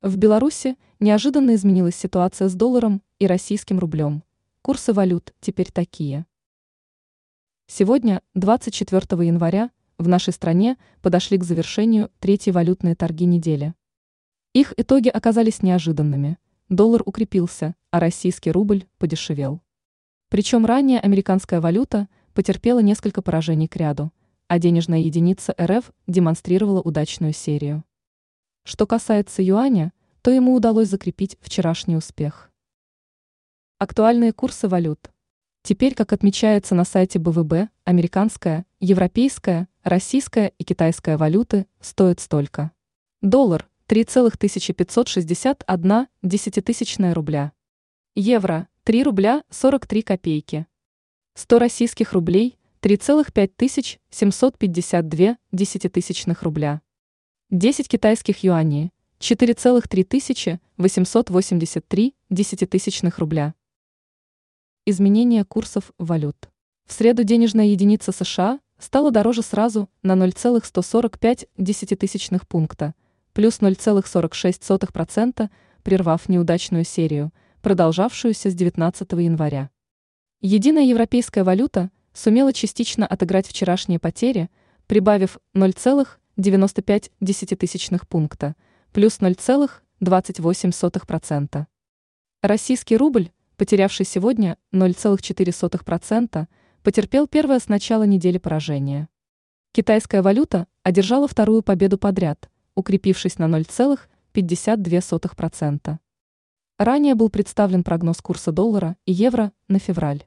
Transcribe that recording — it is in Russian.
В Беларуси неожиданно изменилась ситуация с долларом и российским рублем. Курсы валют теперь такие. Сегодня, 24 января, в нашей стране подошли к завершению третьей валютные торги недели. Их итоги оказались неожиданными. Доллар укрепился, а российский рубль подешевел. Причем ранее американская валюта потерпела несколько поражений к ряду, а денежная единица РФ демонстрировала удачную серию. Что касается юаня, то ему удалось закрепить вчерашний успех. Актуальные курсы валют. Теперь, как отмечается на сайте БВБ, американская, европейская, российская и китайская валюты стоят столько. Доллар – 3,561 десятитысячная рубля. Евро – 3 рубля 43 копейки. 100 российских рублей – 3,5752 десятитысячных рубля. 10 китайских юаней – 4,3883 десятитысячных рубля. Изменение курсов валют. В среду денежная единица США стала дороже сразу на 0,145 десятитысячных пункта, плюс 0,46%, прервав неудачную серию, продолжавшуюся с 19 января. Единая европейская валюта сумела частично отыграть вчерашние потери, прибавив 0,1 95 десятитысячных пункта, плюс 0,28%. Российский рубль, потерявший сегодня 0,4%, потерпел первое с начала недели поражение. Китайская валюта одержала вторую победу подряд, укрепившись на 0,52%. Ранее был представлен прогноз курса доллара и евро на февраль.